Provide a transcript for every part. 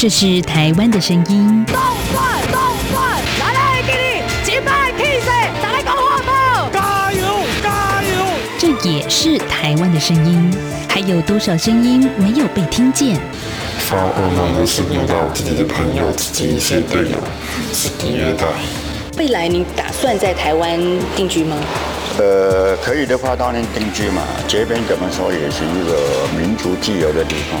这是台湾的声音。动转，动转，来来给你击败 K C，再来搞活宝，加油，加油！这也是台湾的声音。还有多少声音没有被听见？发噩梦的是遇到自己的朋友、自己一些队友是虐待。未来你打算在台湾定居吗？呃，可以的话当然定居嘛。这边怎么说也是一个民族自由的地方。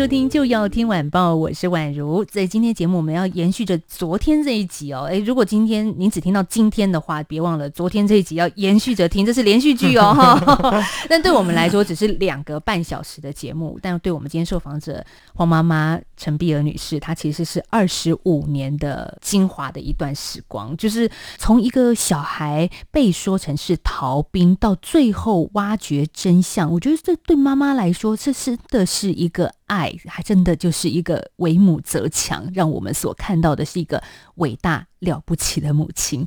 收听，就要听晚报，我是宛如。在今天节目，我们要延续着昨天这一集哦。诶，如果今天您只听到今天的话，别忘了昨天这一集要延续着听，这是连续剧哦哈。但对我们来说，只是两个半小时的节目，但对我们今天受访者黄妈妈陈碧儿女士，她其实是二十五年的精华的一段时光，就是从一个小孩被说成是逃兵，到最后挖掘真相。我觉得这对妈妈来说，这真的是一个。爱还真的就是一个为母则强，让我们所看到的是一个伟大了不起的母亲。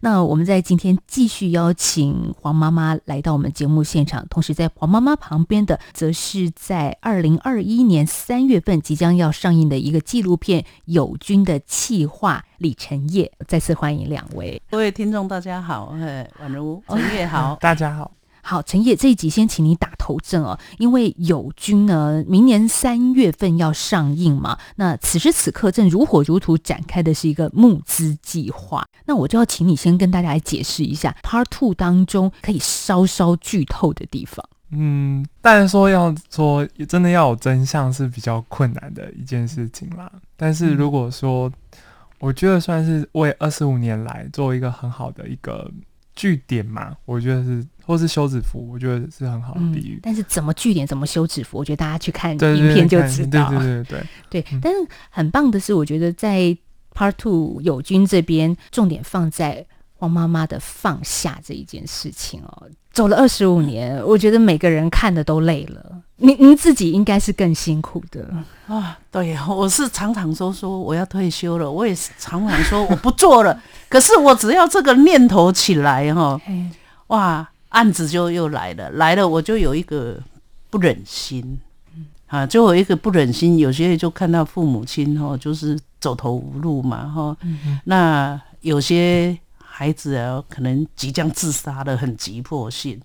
那我们在今天继续邀请黄妈妈来到我们节目现场，同时在黄妈妈旁边的，则是在二零二一年三月份即将要上映的一个纪录片《友军》的气话李晨烨。再次欢迎两位，各位听众大家好，哎，宛如晨烨好，大家好。好，陈烨这一集先请你打头阵哦，因为友军呢，明年三月份要上映嘛。那此时此刻正如火如荼展开的是一个募资计划。那我就要请你先跟大家来解释一下 Part Two 当中可以稍稍剧透的地方。嗯，但是说要说真的要有真相是比较困难的一件事情啦。但是如果说，我觉得算是为二十五年来做一个很好的一个据点嘛，我觉得是。或是休止符，我觉得是很好的比喻。嗯、但是怎么句点，怎么休止符，我觉得大家去看影片就知道。对对对对对，对。但是很棒的是，我觉得在 Part Two 友军这边，重点放在黄妈妈的放下这一件事情哦。走了二十五年，我觉得每个人看的都累了。您您自己应该是更辛苦的啊。对，我是常常说说我要退休了，我也是常常说我不做了。可是我只要这个念头起来哈，哇！案子就又来了，来了我就有一个不忍心，啊，就有一个不忍心。有些就看到父母亲哈，就是走投无路嘛哈。那有些孩子啊，可能即将自杀的很急迫性，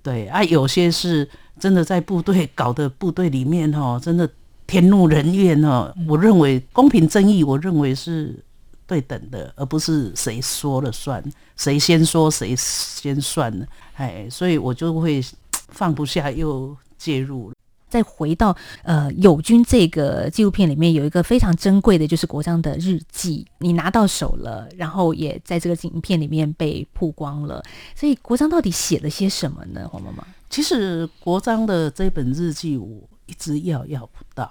对啊，有些是真的在部队搞的部队里面哈，真的天怒人怨哈。我认为公平正义，我认为是。对等的，而不是谁说了算，谁先说谁先算？哎，所以我就会放不下，又介入了。再回到呃，友军这个纪录片里面，有一个非常珍贵的，就是国章的日记，你拿到手了，然后也在这个影片里面被曝光了。所以国章到底写了些什么呢？黄妈妈，其实国章的这本日记，我一直要要不到，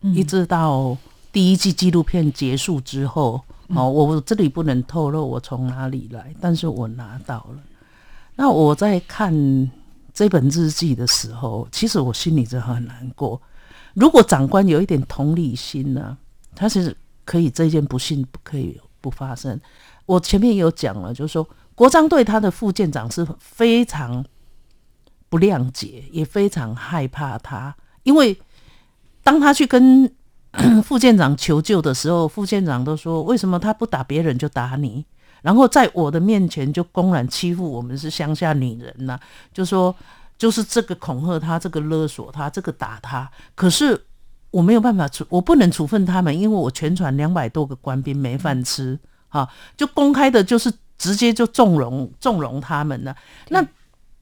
嗯、一直到第一季纪录片结束之后。哦，我这里不能透露我从哪里来，但是我拿到了。那我在看这本日记的时候，其实我心里真的很难过。如果长官有一点同理心呢、啊，他是可以这件不幸不可以不发生。我前面有讲了，就是说国璋对他的副舰长是非常不谅解，也非常害怕他，因为当他去跟。副舰长求救的时候，副舰长都说：“为什么他不打别人就打你？然后在我的面前就公然欺负我们是乡下女人呢、啊？就说就是这个恐吓他，这个勒索他，这个打他。可是我没有办法处，我不能处分他们，因为我全船两百多个官兵没饭吃啊！就公开的，就是直接就纵容纵容他们呢、啊。那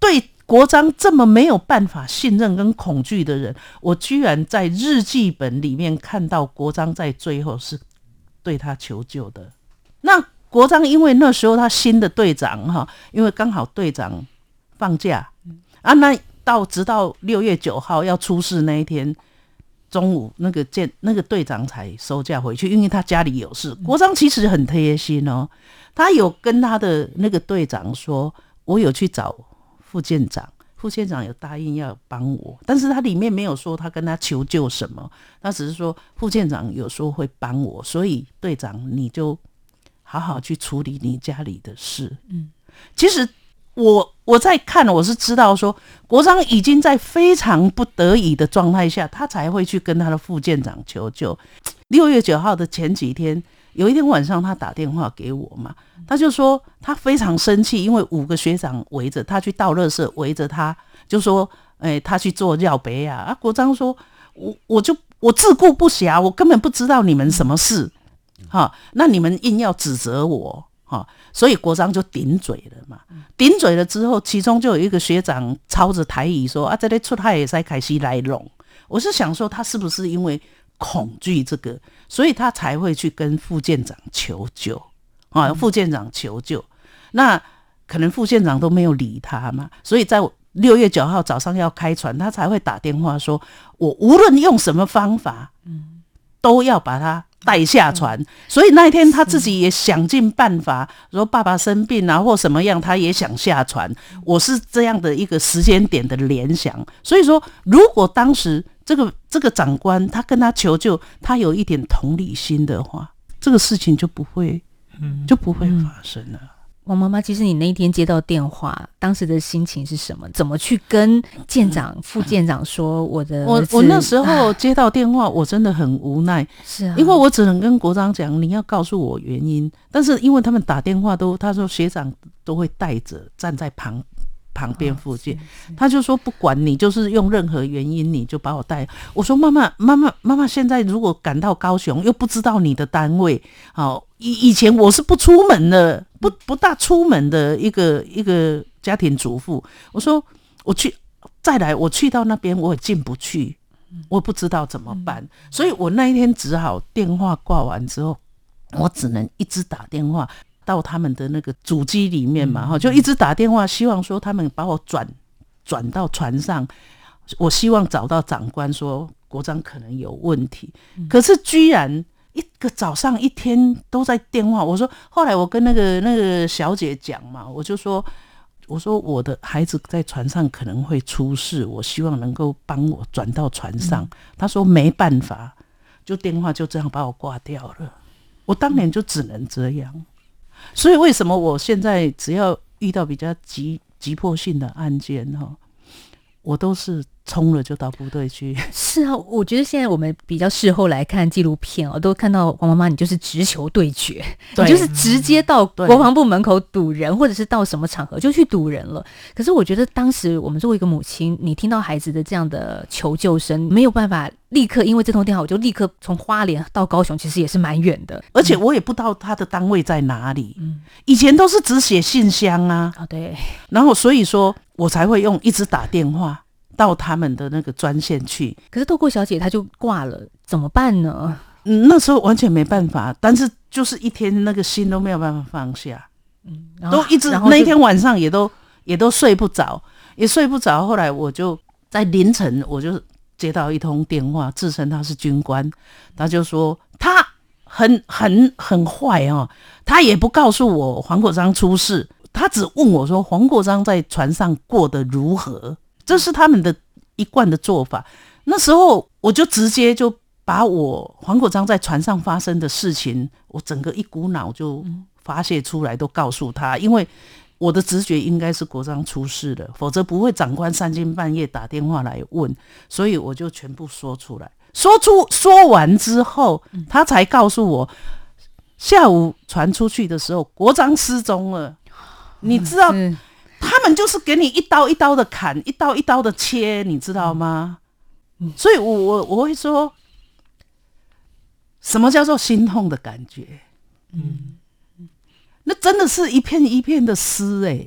对。”国章这么没有办法信任跟恐惧的人，我居然在日记本里面看到国章在最后是对他求救的。那国章因为那时候他新的队长哈，因为刚好队长放假啊，那到直到六月九号要出事那一天中午，那个舰那个队长才收假回去，因为他家里有事。国章其实很贴心哦，他有跟他的那个队长说。我有去找副舰长，副舰长有答应要帮我，但是他里面没有说他跟他求救什么，他只是说副舰长有说会帮我，所以队长你就好好去处理你家里的事。嗯，其实我我在看，我是知道说国璋已经在非常不得已的状态下，他才会去跟他的副舰长求救。六月九号的前几天。有一天晚上，他打电话给我嘛，他就说他非常生气，因为五个学长围着他去倒垃圾，围着他就说：“哎、欸，他去做尿杯啊！”啊，国璋说：“我我就我自顾不暇，我根本不知道你们什么事，哈，那你们硬要指责我，哈，所以国璋就顶嘴了嘛。顶嘴了之后，其中就有一个学长操着台语说：‘啊，这里出他也在开始来弄。’我是想说，他是不是因为？”恐惧这个，所以他才会去跟副舰长求救啊！副舰长求救，那可能副舰长都没有理他嘛，所以在六月九号早上要开船，他才会打电话说：“我无论用什么方法，嗯，都要把他带下船。”所以那一天他自己也想尽办法，说爸爸生病啊或什么样，他也想下船。我是这样的一个时间点的联想，所以说如果当时。这个这个长官，他跟他求救，他有一点同理心的话，这个事情就不会，嗯，就不会发生了。王妈妈，其实你那一天接到电话，当时的心情是什么？怎么去跟舰长、嗯、副舰长说我的？我我那时候接到电话，我真的很无奈，是啊，因为我只能跟国璋讲，你要告诉我原因。但是因为他们打电话都，他说学长都会带着站在旁。旁边附近，他就说不管你，就是用任何原因，你就把我带。我说妈妈，妈妈，妈妈，现在如果赶到高雄，又不知道你的单位，好以以前我是不出门的，不不大出门的一个一个家庭主妇。我说我去再来，我去到那边我也进不去，我不知道怎么办，所以我那一天只好电话挂完之后，我只能一直打电话。到他们的那个主机里面嘛，哈，就一直打电话，希望说他们把我转转到船上。我希望找到长官，说国璋可能有问题。可是居然一个早上一天都在电话。我说，后来我跟那个那个小姐讲嘛，我就说，我说我的孩子在船上可能会出事，我希望能够帮我转到船上。他说没办法，就电话就这样把我挂掉了。我当年就只能这样。所以为什么我现在只要遇到比较急急迫性的案件哈，我都是冲了就到部队去。是啊，我觉得现在我们比较事后来看纪录片哦，都看到王妈妈你就是直球对决，对，你就是直接到国防部门口堵人，或者是到什么场合就去堵人了。可是我觉得当时我们作为一个母亲，你听到孩子的这样的求救声，没有办法。立刻，因为这通电话，我就立刻从花莲到高雄，其实也是蛮远的，而且我也不知道他的单位在哪里。嗯，以前都是只写信箱啊。哦，对。然后所以说我才会用一直打电话到他们的那个专线去。可是透过小姐，她就挂了，怎么办呢？嗯，那时候完全没办法，但是就是一天那个心都没有办法放下。嗯，都一直那一天晚上也都也都睡不着，也睡不着。后来我就在凌晨，我就。接到一通电话，自称他是军官，他就说他很很很坏哦，他也不告诉我黄国璋出事，他只问我说黄国璋在船上过得如何，这是他们的一贯的做法。那时候我就直接就把我黄国璋在船上发生的事情，我整个一股脑就发泄出来，都告诉他，因为。我的直觉应该是国璋出事了，否则不会长官三更半夜打电话来问，所以我就全部说出来。说出说完之后，他才告诉我，下午传出去的时候，国璋失踪了。你知道，他们就是给你一刀一刀的砍，一刀一刀的切，你知道吗？所以我我我会说，什么叫做心痛的感觉？嗯。那真的是一片一片的撕哎。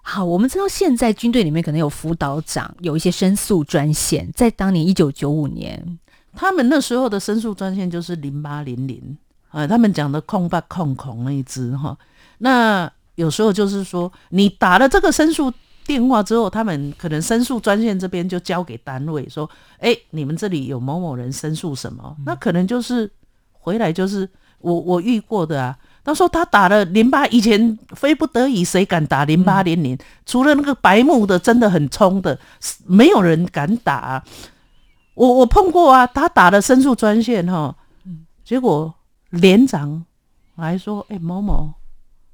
好，我们知道现在军队里面可能有辅导长，有一些申诉专线。在当年一九九五年，他们那时候的申诉专线就是零八零零啊，他们讲的空八空空那一支哈。那有时候就是说，你打了这个申诉电话之后，他们可能申诉专线这边就交给单位说，哎、欸，你们这里有某某人申诉什么？那可能就是回来就是我我遇过的啊。他说他打了零八，以前非不得已谁敢打零八零零？除了那个白目的，真的很冲的，没有人敢打啊。我我碰过啊，他打了申诉专线哈，结果连长来说：“哎、欸，某某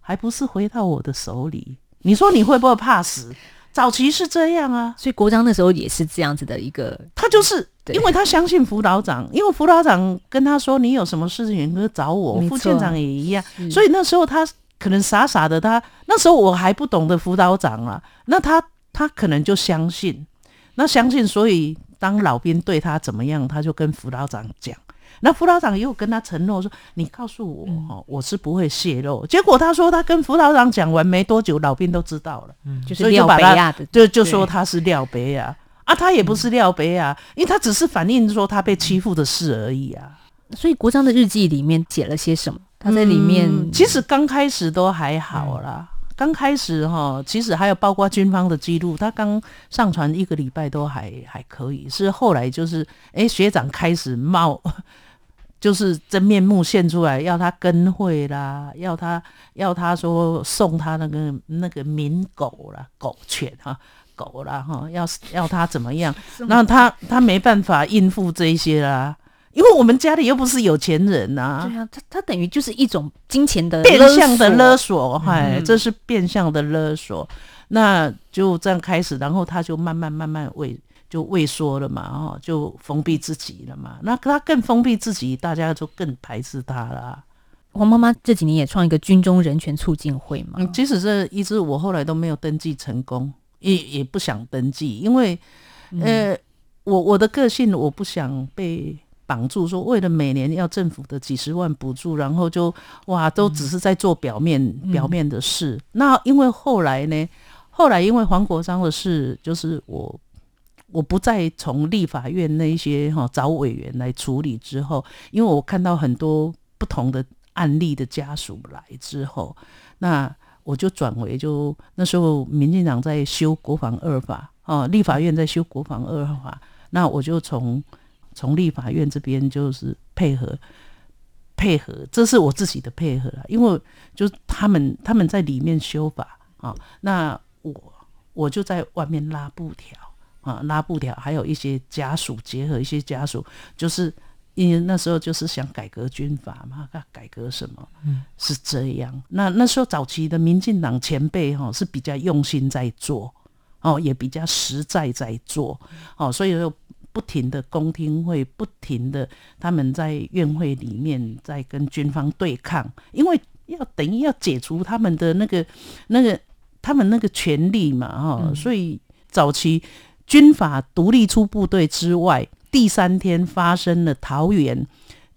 还不是回到我的手里？你说你会不会怕死？”早期是这样啊，所以国璋那时候也是这样子的一个，他就是因为他相信辅导长，因为辅导长跟他说，你有什么事情可以找我，副县长也一样，所以那时候他可能傻傻的他，他那时候我还不懂得辅导长啊，那他他可能就相信，那相信，所以当老兵对他怎么样，他就跟辅导长讲。那辅导长又跟他承诺说：“你告诉我，嗯、我是不会泄露。”结果他说他跟辅导长讲完没多久，老兵都知道了，嗯，就是廖北亚的，就就说他是廖北亚啊，他也不是廖北亚，因为他只是反映说他被欺负的事而已啊。所以国章的日记里面写了些什么？他在里面、嗯、其实刚开始都还好啦，刚、嗯、开始哈，其实还有包括军方的记录，他刚上传一个礼拜都还还可以，是后来就是哎、欸、学长开始冒。就是真面目现出来，要他跟会啦，要他要他说送他那个那个名狗啦，狗犬哈，狗啦哈，要要他怎么样？那他他没办法应付这一些啦，因为我们家里又不是有钱人呐、啊。对啊，他他等于就是一种金钱的变相的勒索，嗨、嗯，这是变相的勒索。那就这样开始，然后他就慢慢慢慢为。就畏缩了嘛，哦，就封闭自己了嘛。那他更封闭自己，大家就更排斥他了。黄妈妈这几年也创一个军中人权促进会嘛。嗯，即使这一直我后来都没有登记成功，也也不想登记，因为，嗯、呃，我我的个性我不想被绑住，说为了每年要政府的几十万补助，然后就哇，都只是在做表面、嗯、表面的事。那因为后来呢，后来因为黄国章的事，就是我。我不再从立法院那一些哈找委员来处理之后，因为我看到很多不同的案例的家属来之后，那我就转为就那时候民进党在修国防二法哦，立法院在修国防二法，那我就从从立法院这边就是配合配合，这是我自己的配合了，因为就他们他们在里面修法啊，那我我就在外面拉布条。啊，拉布条，还有一些家属结合一些家属，就是因为那时候就是想改革军阀嘛，改革什么？嗯，是这样。那那时候早期的民进党前辈哈是比较用心在做，哦，也比较实在在做，哦，所以说不停的公听会，不停的他们在院会里面在跟军方对抗，因为要等于要解除他们的那个那个他们那个权利嘛，哈、嗯，所以早期。军法独立出部队之外，第三天发生了桃园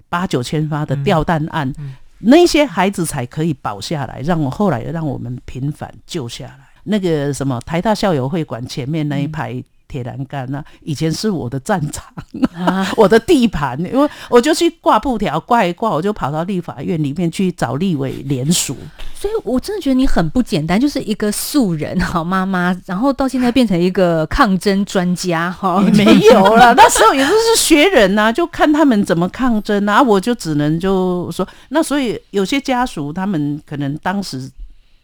八九千发的吊弹案，嗯嗯、那些孩子才可以保下来，让我后来让我们平反救下来。那个什么台大校友会馆前面那一排。嗯铁栏杆啊以前是我的战场，啊、我的地盘，因为我就去挂布条，挂一挂，我就跑到立法院里面去找立委联署。所以，我真的觉得你很不简单，就是一个素人好妈妈，然后到现在变成一个抗争专家哈。没有了，那时候也就是学人呐、啊，就看他们怎么抗争啊，我就只能就说，那所以有些家属他们可能当时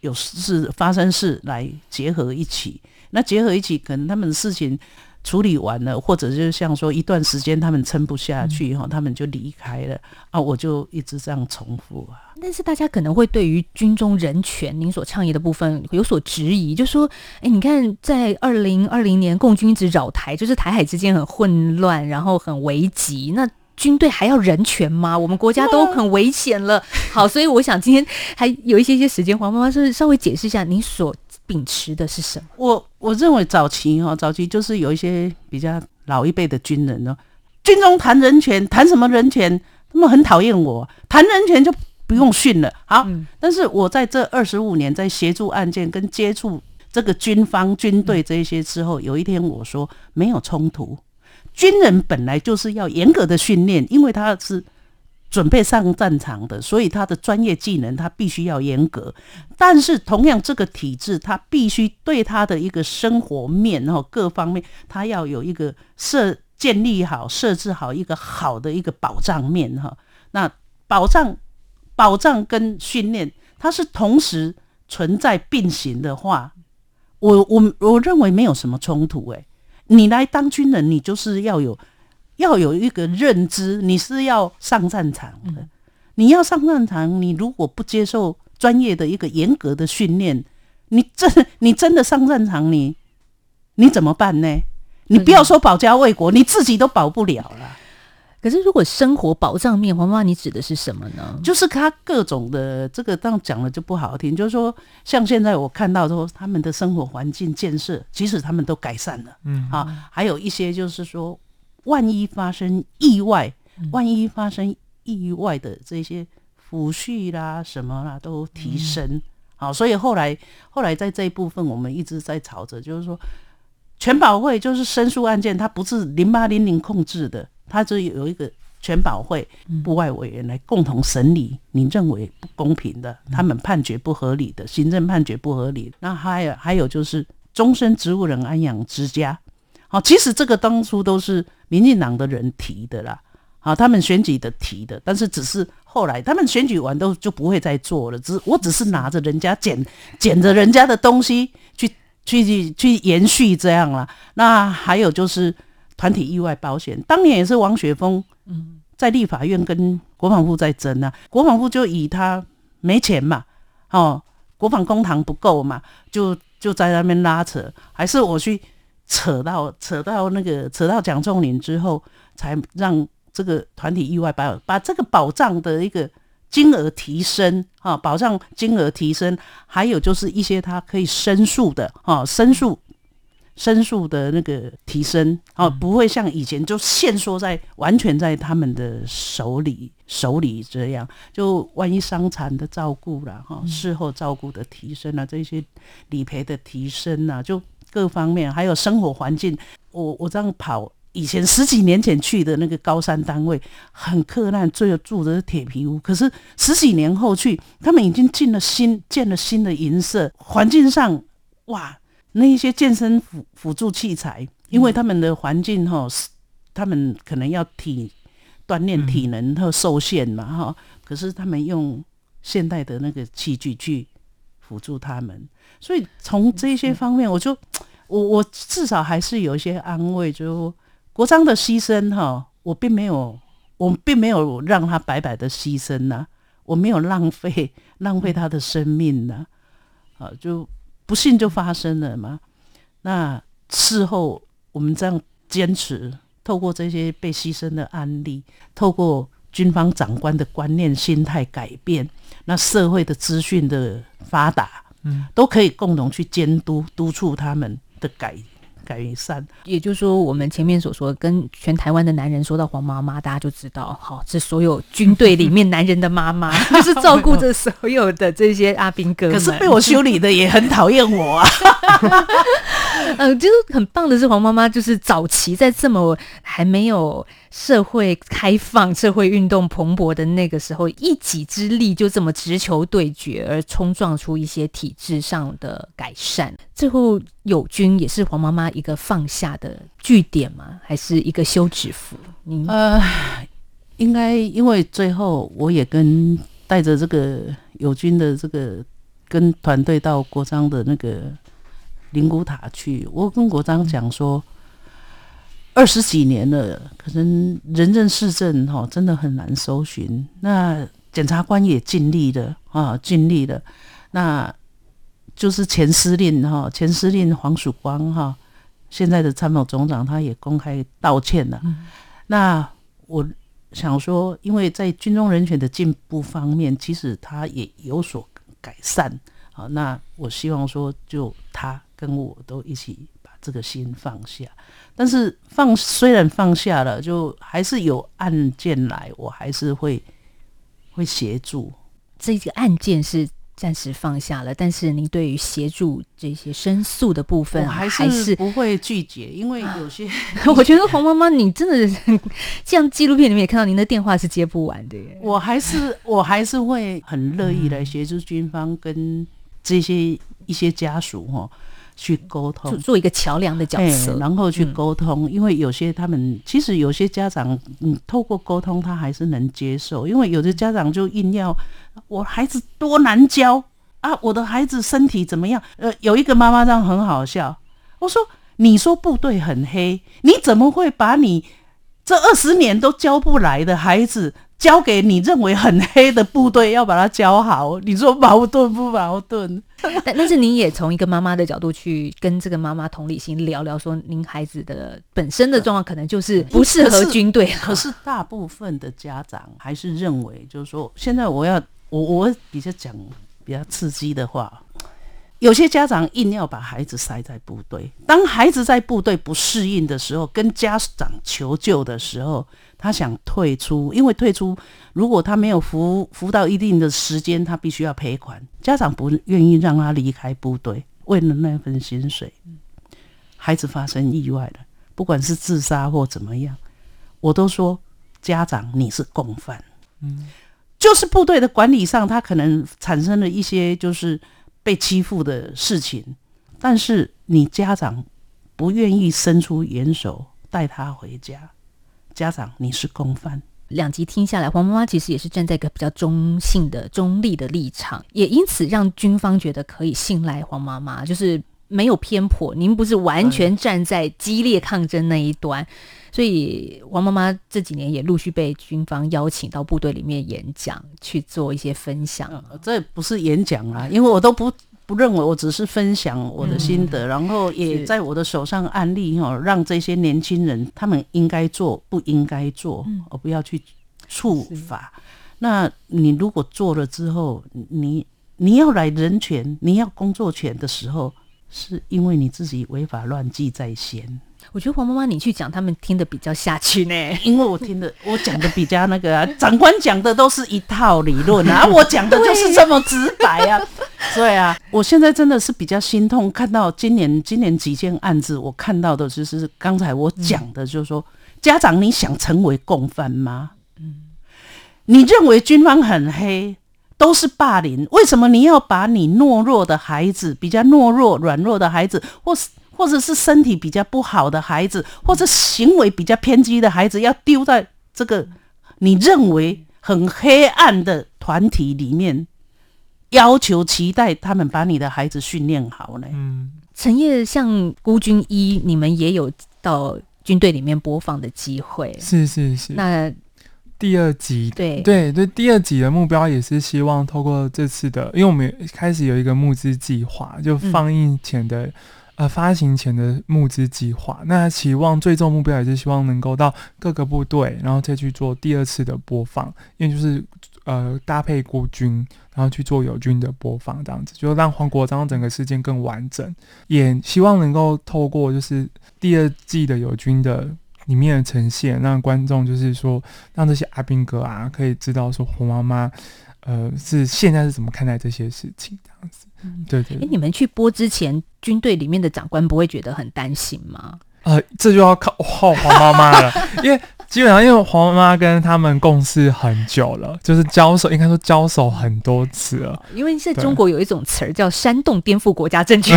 有事发生事来结合一起。那结合一起，可能他们的事情处理完了，或者就像说一段时间他们撑不下去哈，嗯、他们就离开了啊，我就一直这样重复啊。但是大家可能会对于军中人权您所倡议的部分有所质疑，就说：哎，你看在二零二零年共军一直扰台，就是台海之间很混乱，然后很危急，那军队还要人权吗？我们国家都很危险了。好，所以我想今天还有一些些时间，黄妈妈是稍微解释一下您所。秉持的是什么？我我认为早期哈，早期就是有一些比较老一辈的军人呢，军中谈人权，谈什么人权？他们很讨厌我，谈人权就不用训了。好，嗯、但是我在这二十五年在协助案件跟接触这个军方军队这些之后，有一天我说没有冲突，军人本来就是要严格的训练，因为他是。准备上战场的，所以他的专业技能他必须要严格。但是同样，这个体制他必须对他的一个生活面然后各方面，他要有一个设建立好、设置好一个好的一个保障面哈。那保障保障跟训练，它是同时存在并行的话，我我我认为没有什么冲突。诶，你来当军人，你就是要有要有一个认知，你是要上战场的。你要上战场，你如果不接受专业的一个严格的训练，你真你真的上战场，你你怎么办呢？你不要说保家卫国，你自己都保不了了。可是，如果生活保障面，黄妈妈，你指的是什么呢？就是他各种的这个，当讲了就不好听。就是说，像现在我看到说，他们的生活环境建设，即使他们都改善了。嗯，啊，还有一些就是说，万一发生意外，万一发生意外的这些抚恤啦、什么啦，都提升。好，所以后来后来在这一部分，我们一直在吵着，就是说，全保会就是申诉案件，它不是零八零零控制的。它就有一个全保会部外委员来共同审理你认为不公平的，他们判决不合理的行政判决不合理。那还有还有就是终身植物人安养之家，好，其实这个当初都是民进党的人提的啦，好，他们选举的提的，但是只是后来他们选举完都就不会再做了，只我只是拿着人家捡捡着人家的东西去去去去延续这样啦。那还有就是。团体意外保险当年也是王雪峰嗯在立法院跟国防部在争啊，国防部就以他没钱嘛，哦，国防公堂不够嘛，就就在那边拉扯，还是我去扯到扯到那个扯到蒋仲林之后，才让这个团体意外把把这个保障的一个金额提升啊，保障金额提升，还有就是一些他可以申诉的啊，申诉。申诉的那个提升哦，不会像以前就限缩在完全在他们的手里手里这样，就万一伤残的照顾了哈，事后照顾的提升啊，这些理赔的提升啊，就各方面还有生活环境，我我这样跑，以前十几年前去的那个高山单位很克难，最后住的是铁皮屋，可是十几年后去，他们已经进了新建了新的银色，环境上哇。那一些健身辅辅助器材，因为他们的环境哈，他们可能要体锻炼体能和受限嘛哈，可是他们用现代的那个器具去辅助他们，所以从这些方面，我就我我至少还是有一些安慰，就国璋的牺牲哈，我并没有我并没有让他白白的牺牲呐，我没有浪费浪费他的生命呐，啊就。不幸就发生了嘛？那事后我们这样坚持，透过这些被牺牲的案例，透过军方长官的观念、心态改变，那社会的资讯的发达，嗯，都可以共同去监督、督促他们的改。改善，也就是说，我们前面所说，跟全台湾的男人说到黄妈妈，大家就知道，好，是所有军队里面男人的妈妈，就是照顾着所有的这些阿兵哥。可是被我修理的也很讨厌我啊。嗯，就是很棒的是，黄妈妈就是早期在这么还没有社会开放、社会运动蓬勃的那个时候，一己之力就这么直球对决，而冲撞出一些体制上的改善。最后，友军也是黄妈妈一个放下的据点吗？还是一个休止符？嗯，呃，应该因为最后我也跟带着这个友军的这个跟团队到国璋的那个。灵骨塔去，我跟国璋讲说，二十几年了，可能人证事证哈，真的很难搜寻。那检察官也尽力了啊，尽力了。那就是前司令哈，前司令黄曙光哈，现在的参谋总长他也公开道歉了。嗯、那我想说，因为在军中人权的进步方面，其实他也有所改善。好，那我希望说，就他跟我都一起把这个心放下。但是放虽然放下了，就还是有案件来，我还是会会协助。这个案件是暂时放下了，但是您对于协助这些申诉的部分，还是不会拒绝，因为有些 我觉得黄妈妈，你真的像纪录片里面也看到，您的电话是接不完的耶。我还是我还是会很乐意来协助军方跟。这些一些家属哈，去沟通，做做一个桥梁的角色，然后去沟通。嗯、因为有些他们其实有些家长，嗯，透过沟通他还是能接受。因为有的家长就硬要我孩子多难教啊，我的孩子身体怎么样？呃，有一个妈妈这样很好笑，我说你说部队很黑，你怎么会把你这二十年都教不来的孩子？交给你认为很黑的部队，要把它教好，你说矛盾不矛盾？但但是你也从一个妈妈的角度去跟这个妈妈同理心聊聊，说您孩子的本身的状况可能就是不适合军队。可是大部分的家长还是认为，就是说，现在我要我我比较讲比较刺激的话。有些家长硬要把孩子塞在部队，当孩子在部队不适应的时候，跟家长求救的时候，他想退出，因为退出如果他没有服服到一定的时间，他必须要赔款。家长不愿意让他离开部队，为了那份薪水，孩子发生意外了，不管是自杀或怎么样，我都说家长你是共犯。嗯，就是部队的管理上，他可能产生了一些就是。被欺负的事情，但是你家长不愿意伸出援手带他回家，家长你是共犯。两集听下来，黄妈妈其实也是站在一个比较中性的、中立的立场，也因此让军方觉得可以信赖黄妈妈，就是没有偏颇。您不是完全站在激烈抗争那一端。所以黄妈妈这几年也陆续被军方邀请到部队里面演讲，去做一些分享。呃、这不是演讲啊，因为我都不不认为，我只是分享我的心得，嗯、然后也在我的手上案例哈，让这些年轻人他们应该做不应该做，而、嗯、不要去处罚。那你如果做了之后，你你要来人权，你要工作权的时候，是因为你自己违法乱纪在先。我觉得黄妈妈，你去讲，他们听得比较下去呢，因为我听的，我讲的比较那个啊，长官讲的都是一套理论啊，我讲的就是这么直白啊，对啊，我现在真的是比较心痛，看到今年今年几件案子，我看到的就是刚才我讲的，就是说，家长你想成为共犯吗？嗯，你认为军方很黑，都是霸凌，为什么你要把你懦弱的孩子，比较懦弱软弱的孩子，或是？或者是身体比较不好的孩子，或者行为比较偏激的孩子，要丢在这个你认为很黑暗的团体里面，要求期待他们把你的孩子训练好呢？嗯，陈烨像孤军一，你们也有到军队里面播放的机会，是是是。那第二集，对对对，第二集的目标也是希望透过这次的，因为我们开始有一个募资计划，就放映前的。嗯呃，发行前的募资计划，那期望最终目标也是希望能够到各个部队，然后再去做第二次的播放，因为就是呃搭配孤军，然后去做友军的播放，这样子就让黄国章整个事件更完整，也希望能够透过就是第二季的友军的里面的呈现，让观众就是说让这些阿兵哥啊可以知道说黄妈妈呃是现在是怎么看待这些事情这样子。嗯，对对，对。哎，你们去播之前，军队里面的长官不会觉得很担心吗？呃，这就要靠黄妈妈了，因为基本上因为黄妈妈跟他们共事很久了，就是交手，应该说交手很多次了。因为在中国有一种词儿叫“煽动颠覆国家政权”，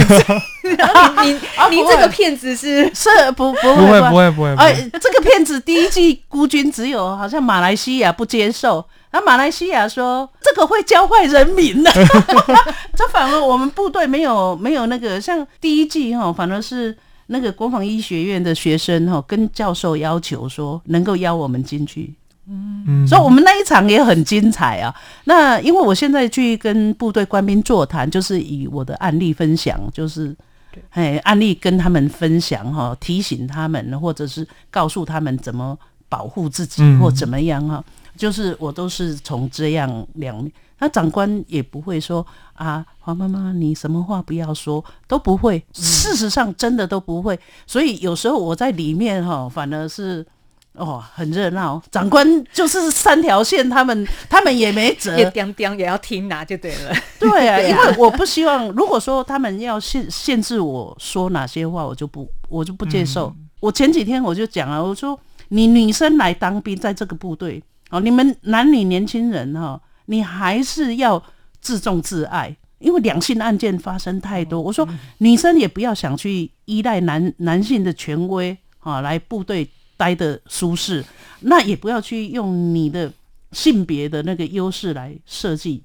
你你、这个骗子是是不不会不会不会不会，哎，这个骗子第一季孤军只有好像马来西亚不接受。那马来西亚说这个会教坏人民的，这反而我们部队没有没有那个像第一季哈，反而是那个国防医学院的学生哈跟教授要求说能够邀我们进去，嗯，所以我们那一场也很精彩啊。那因为我现在去跟部队官兵座谈，就是以我的案例分享，就是哎案例跟他们分享哈，提醒他们或者是告诉他们怎么保护自己或怎么样哈。就是我都是从这样两面，那长官也不会说啊，黄妈妈你什么话不要说，都不会。事实上真的都不会。所以有时候我在里面哈，反而是哦很热闹。长官就是三条线，他们 他们也没辙，也叮叮也要听拿就对了。对啊，因为我不希望，如果说他们要限限制我说哪些话，我就不我就不接受。我前几天我就讲啊，我说你女生来当兵，在这个部队。哦，你们男女年轻人哈，你还是要自重自爱，因为两性案件发生太多，我说女生也不要想去依赖男男性的权威啊，来部队待的舒适，那也不要去用你的性别的那个优势来设计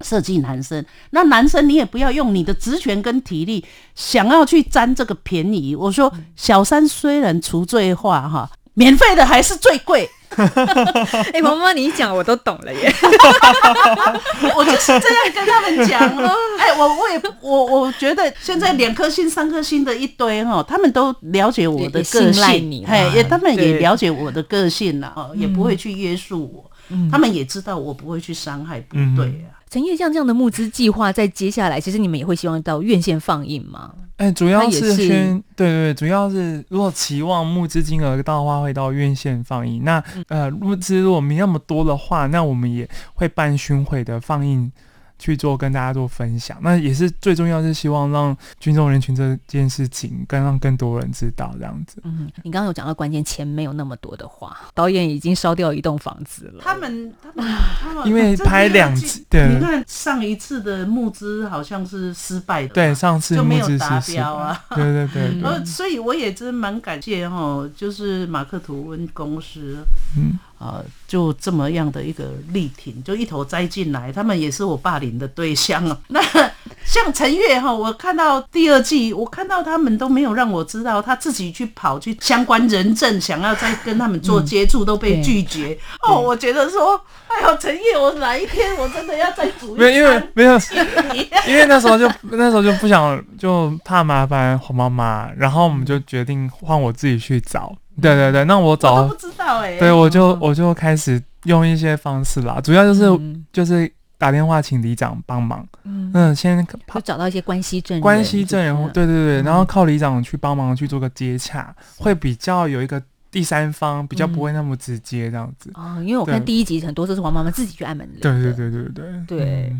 设计男生，那男生你也不要用你的职权跟体力想要去占这个便宜。我说小三虽然除罪化哈，免费的还是最贵。哎，王妈妈，你一讲我都懂了耶！我就是这样跟他们讲哦。哎，我我也我我觉得现在两颗星、三颗星的一堆哈，他们都了解我的个性，哎，也他们也了解我的个性了哦，也不会去约束我。他们也知道我不会去伤害部队啊。陈烨像这样的募资计划，在接下来，其实你们也会希望到院线放映吗？哎、欸，主要是宣，对，对对，主要是如果期望募资金额到的话，会到院线放映。那呃，募资如果没那么多的话，那我们也会办巡回的放映。去做跟大家做分享，那也是最重要，是希望让军中人群这件事情更让更多人知道这样子。嗯，你刚刚有讲到关键，钱没有那么多的话，导演已经烧掉一栋房子了。他们他们他们因为拍两集，对，你看上一次的募资好像是失败的，对，上次就没有达标啊。对对对，对，所以我也真蛮感谢哈，就是马克吐温公司，嗯。啊、呃，就这么样的一个力挺，就一头栽进来，他们也是我霸凌的对象啊。那像陈玥哈，我看到第二季，我看到他们都没有让我知道，他自己去跑去相关人证，想要再跟他们做接触，都被拒绝。嗯、哦，我觉得说，哎呦，陈玥，我哪一天我真的要再煮一餐？没有，因为没有，因为那时候就那时候就不想，就怕麻烦黄妈妈，然后我们就决定换我自己去找。对对对，那我找我不知道哎、欸，对，我就我就开始用一些方式啦，主要就是、嗯、就是打电话请里长帮忙，嗯，嗯先就找到一些关系证人，关系证人，对对对，然后靠里长去帮忙去做个接洽，嗯、会比较有一个。第三方比较不会那么直接这样子哦，因为我看第一集很多都是黄妈妈自己去按门铃。对对对对对对。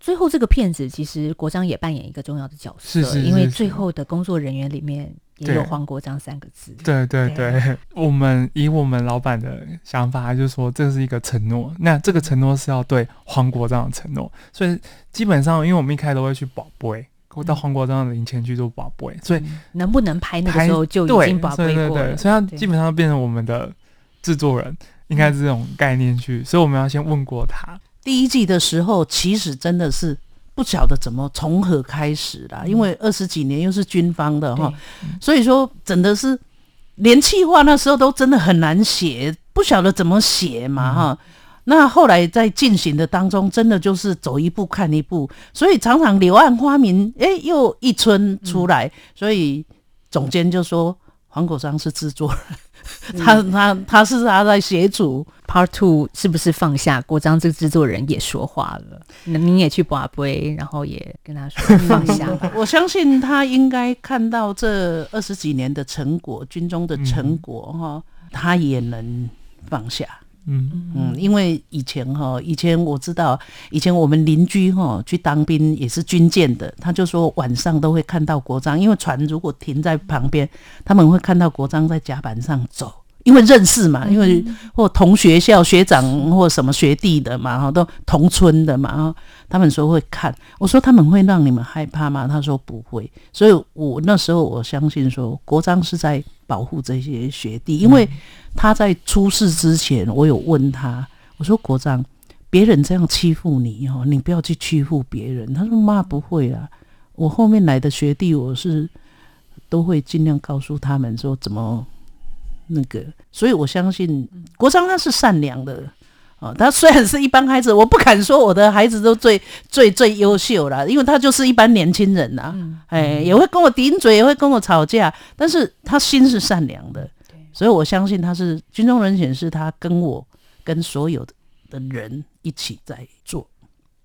最后这个骗子其实国章也扮演一个重要的角色，是是，因为最后的工作人员里面也有黄国章三个字。对对对，我们以我们老板的想法，就是说这是一个承诺，那这个承诺是要对黄国章的承诺，所以基本上因为我们一开始都会去宝贝。我到黄国章的灵前去做宝贝，所以能不能拍那个时候就已经宝贝过了。对对对，所以他基本上变成我们的制作人，应该是这种概念去，所以我们要先问过他。第一季的时候，其实真的是不晓得怎么从何开始啦，因为二十几年又是军方的哈，所以说真的是连企划那时候都真的很难写，不晓得怎么写嘛哈。那后来在进行的当中，真的就是走一步看一步，所以常常柳暗花明，哎、欸，又一村出来。嗯、所以总监就说黄国璋是制作人，他他他是他在协助。Part Two 是不是放下国璋这个制作人也说话了？那你也去把杯，然后也跟他说放下吧。我相信他应该看到这二十几年的成果，军中的成果哈，嗯、他也能放下。嗯。嗯，因为以前哈，以前我知道，以前我们邻居哈去当兵也是军舰的，他就说晚上都会看到国章，因为船如果停在旁边，他们会看到国章在甲板上走，因为认识嘛，因为或同学校学长或什么学弟的嘛，哈，都同村的嘛，哈，他们说会看，我说他们会让你们害怕吗？他说不会，所以我那时候我相信说国章是在保护这些学弟，因为。他在出事之前，我有问他，我说国章，别人这样欺负你哦，你不要去欺负别人。他说妈不会啊，我后面来的学弟，我是都会尽量告诉他们说怎么那个，所以我相信国章他是善良的哦。他虽然是一般孩子，我不敢说我的孩子都最最最优秀了，因为他就是一般年轻人呐，哎，也会跟我顶嘴，也会跟我吵架，但是他心是善良的。所以我相信他是军中人选，是他跟我跟所有的的人一起在做，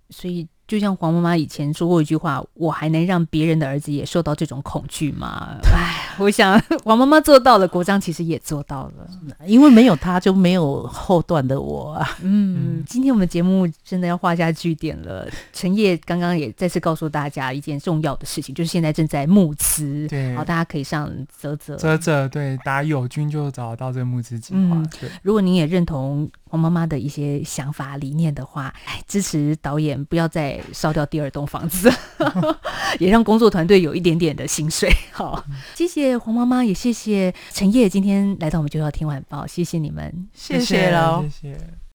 所以。就像黄妈妈以前说过一句话：“我还能让别人的儿子也受到这种恐惧吗？” 哎，我想黄妈妈做到了，国章其实也做到了，因为没有他就没有后段的我啊。嗯，今天我们节目真的要画下句点了。陈烨刚刚也再次告诉大家一件重要的事情，就是现在正在募资，对，好，大家可以上泽泽泽泽，对，打友军就找得到这个募资计划。嗯，对，如果您也认同黄妈妈的一些想法理念的话，哎，支持导演不要再烧掉第二栋房子，也让工作团队有一点点的薪水。好，谢谢黄妈妈，也谢谢陈烨今天来到我们就要听晚报，谢谢你们，谢谢喽，谢谢。